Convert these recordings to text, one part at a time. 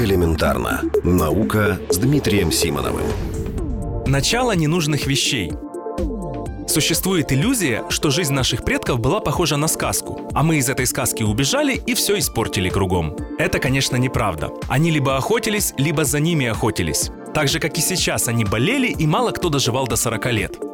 Элементарно. Наука с Дмитрием Симоновым. Начало ненужных вещей. Существует иллюзия, что жизнь наших предков была похожа на сказку, а мы из этой сказки убежали и все испортили кругом. Это, конечно, неправда. Они либо охотились, либо за ними охотились. Так же, как и сейчас, они болели, и мало кто доживал до 40 лет.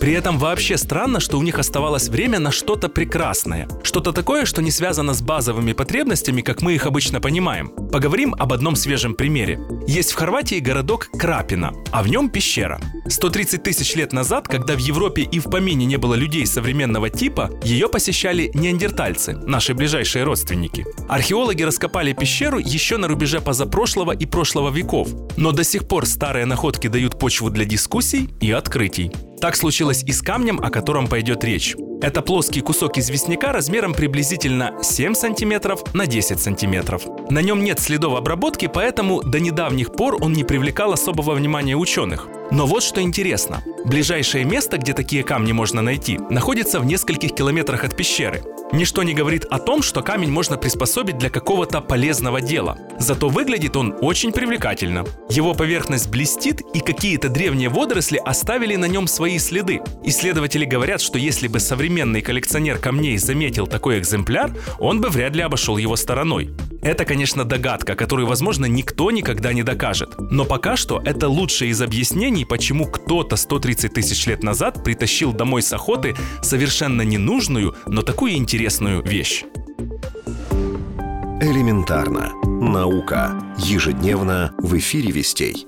При этом вообще странно, что у них оставалось время на что-то прекрасное. Что-то такое, что не связано с базовыми потребностями, как мы их обычно понимаем. Поговорим об одном свежем примере. Есть в Хорватии городок Крапина, а в нем пещера. 130 тысяч лет назад, когда в Европе и в помине не было людей современного типа, ее посещали неандертальцы, наши ближайшие родственники. Археологи раскопали пещеру еще на рубеже позапрошлого и прошлого веков, но до сих пор старые находки дают почву для дискуссий и открытий. Так случилось и с камнем, о котором пойдет речь. Это плоский кусок известняка размером приблизительно 7 сантиметров на 10 сантиметров. На нем нет следов обработки, поэтому до недавних пор он не привлекал особого внимания ученых. Но вот что интересно. Ближайшее место, где такие камни можно найти, находится в нескольких километрах от пещеры. Ничто не говорит о том, что камень можно приспособить для какого-то полезного дела. Зато выглядит он очень привлекательно. Его поверхность блестит, и какие-то древние водоросли оставили на нем свои следы. Исследователи говорят, что если бы современный коллекционер камней заметил такой экземпляр, он бы вряд ли обошел его стороной. Это, конечно, догадка, которую, возможно, никто никогда не докажет. Но пока что это лучшее из объяснений, почему кто-то 130 тысяч лет назад притащил домой с охоты совершенно ненужную, но такую интересную вещь. Элементарно. Наука. Ежедневно в эфире вестей.